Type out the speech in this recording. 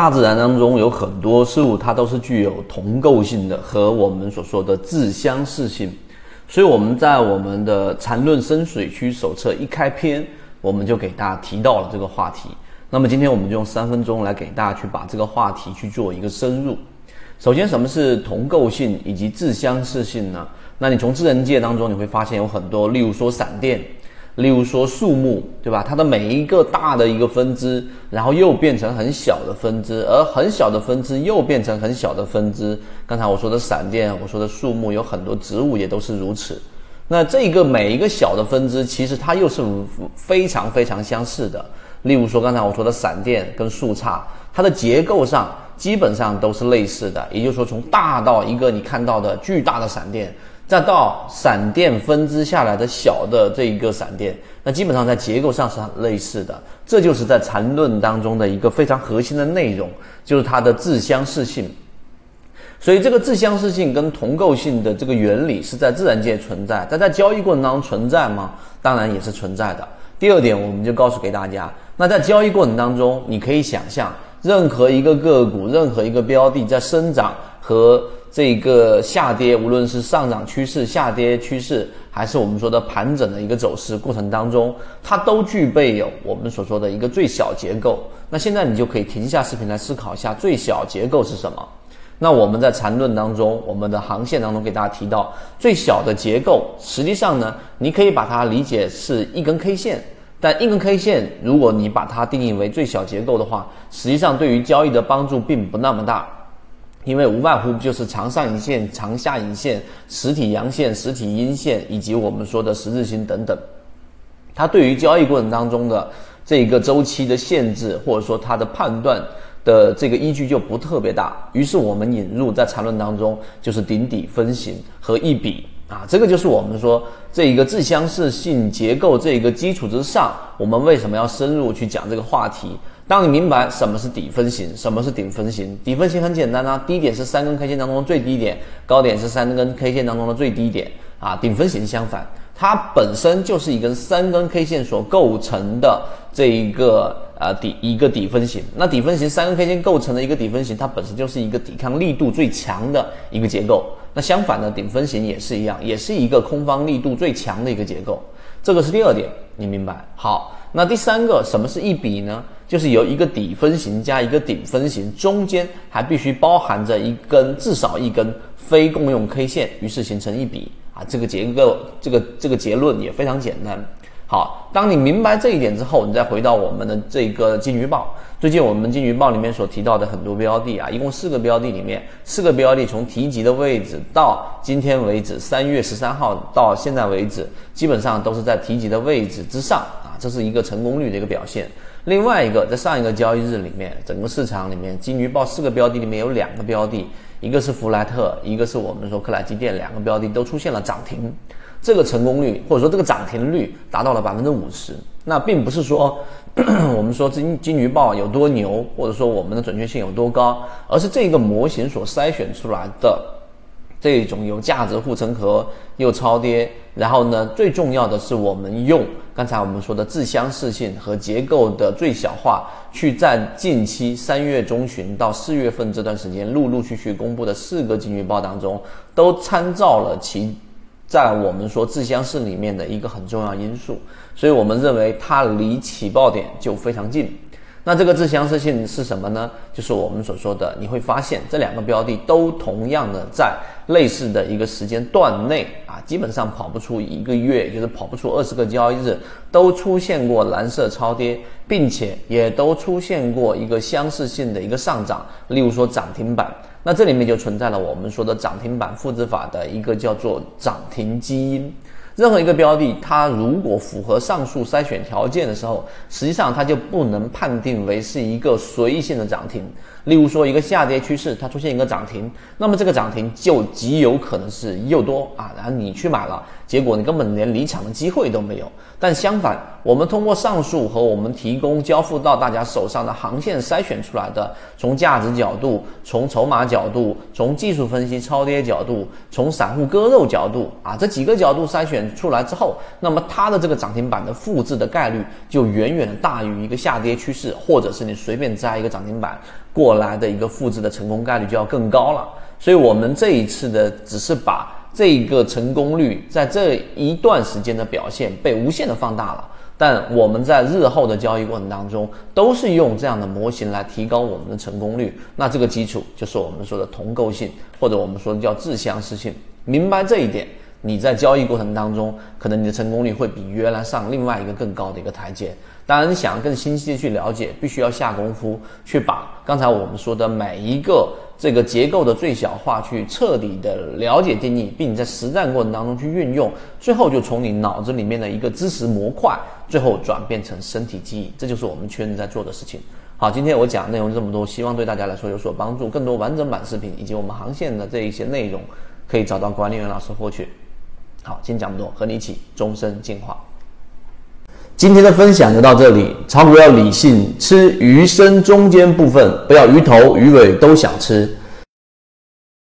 大自然当中有很多事物，它都是具有同构性的和我们所说的自相似性。所以我们在我们的缠论深水区手册一开篇，我们就给大家提到了这个话题。那么今天我们就用三分钟来给大家去把这个话题去做一个深入。首先，什么是同构性以及自相似性呢？那你从自然界当中你会发现有很多，例如说闪电。例如说树木，对吧？它的每一个大的一个分支，然后又变成很小的分支，而很小的分支又变成很小的分支。刚才我说的闪电，我说的树木，有很多植物也都是如此。那这个每一个小的分支，其实它又是非常非常相似的。例如说刚才我说的闪电跟树杈，它的结构上基本上都是类似的。也就是说，从大到一个你看到的巨大的闪电。再到闪电分支下来的小的这一个闪电，那基本上在结构上是很类似的。这就是在缠论当中的一个非常核心的内容，就是它的自相似性。所以这个自相似性跟同构性的这个原理是在自然界存在，但在交易过程当中存在吗？当然也是存在的。第二点，我们就告诉给大家，那在交易过程当中，你可以想象，任何一个个股，任何一个标的在生长和。这个下跌，无论是上涨趋势、下跌趋势，还是我们说的盘整的一个走势过程当中，它都具备有我们所说的一个最小结构。那现在你就可以停下视频来思考一下，最小结构是什么？那我们在缠论当中，我们的航线当中给大家提到，最小的结构，实际上呢，你可以把它理解是一根 K 线。但一根 K 线，如果你把它定义为最小结构的话，实际上对于交易的帮助并不那么。大。因为无外乎就是长上影线、长下影线、实体阳线、实体阴线，以及我们说的十字星等等，它对于交易过程当中的这个周期的限制，或者说它的判断的这个依据就不特别大。于是我们引入在缠论当中，就是顶底分型和一笔啊，这个就是我们说这一个自相似性结构这一个基础之上，我们为什么要深入去讲这个话题？当你明白什么是底分型，什么是顶分型，底分型很简单啊，低点是三根 K 线当中的最低点，高点是三根 K 线当中的最低点啊。顶分型相反，它本身就是一根三根 K 线所构成的这一个呃底一个底分型。那底分型三根 K 线构成的一个底分型，它本身就是一个抵抗力度最强的一个结构。那相反的顶分型也是一样，也是一个空方力度最强的一个结构。这个是第二点，你明白？好。那第三个，什么是一笔呢？就是由一个底分型加一个顶分型，中间还必须包含着一根至少一根非共用 K 线，于是形成一笔啊。这个结构，这个这个结论也非常简单。好，当你明白这一点之后，你再回到我们的这个金鱼报。最近我们金鱼报里面所提到的很多标的啊，一共四个标的里面，四个标的从提及的位置到今天为止，三月十三号到现在为止，基本上都是在提及的位置之上，这是一个成功率的一个表现。另外一个，在上一个交易日里面，整个市场里面，金鱼报四个标的里面有两个标的，一个是弗莱特，一个是我们说克莱基电，两个标的都出现了涨停。这个成功率或者说这个涨停率达到了百分之五十，那并不是说 我们说金金鱼报有多牛，或者说我们的准确性有多高，而是这个模型所筛选出来的这种有价值护城河又超跌，然后呢，最重要的是我们用刚才我们说的自相似性和结构的最小化，去在近期三月中旬到四月份这段时间陆陆续续公布的四个金鱼报当中，都参照了其。在我们说自相似里面的一个很重要因素，所以我们认为它离起爆点就非常近。那这个自相似性是什么呢？就是我们所说的，你会发现这两个标的都同样的在类似的一个时间段内啊，基本上跑不出一个月，就是跑不出二十个交易日，都出现过蓝色超跌，并且也都出现过一个相似性的一个上涨，例如说涨停板。那这里面就存在了我们说的涨停板复制法的一个叫做涨停基因。任何一个标的，它如果符合上述筛选条件的时候，实际上它就不能判定为是一个随意性的涨停。例如说，一个下跌趋势它出现一个涨停，那么这个涨停就极有可能是诱多啊，然后你去买了，结果你根本连离场的机会都没有。但相反，我们通过上述和我们提供交付到大家手上的航线筛选出来的，从价值角度、从筹码角度、从技术分析超跌角度、从散户割肉角度啊，这几个角度筛选出来之后，那么它的这个涨停板的复制的概率就远远的大于一个下跌趋势，或者是你随便摘一个涨停板过来的一个复制的成功概率就要更高了。所以，我们这一次的只是把。这个成功率在这一段时间的表现被无限的放大了，但我们在日后的交易过程当中都是用这样的模型来提高我们的成功率。那这个基础就是我们说的同构性，或者我们说的叫自相似性。明白这一点，你在交易过程当中，可能你的成功率会比原来上另外一个更高的一个台阶。当然，你想更清晰的去了解，必须要下功夫去把刚才我们说的每一个这个结构的最小化，去彻底的了解定义，并在实战过程当中去运用，最后就从你脑子里面的一个知识模块，最后转变成身体记忆，这就是我们圈子在做的事情。好，今天我讲内容这么多，希望对大家来说有所帮助。更多完整版视频以及我们航线的这一些内容，可以找到管理员老师获取。好，今天讲这么多，和你一起终身进化。今天的分享就到这里。炒股要理性，吃鱼身中间部分，不要鱼头鱼尾都想吃。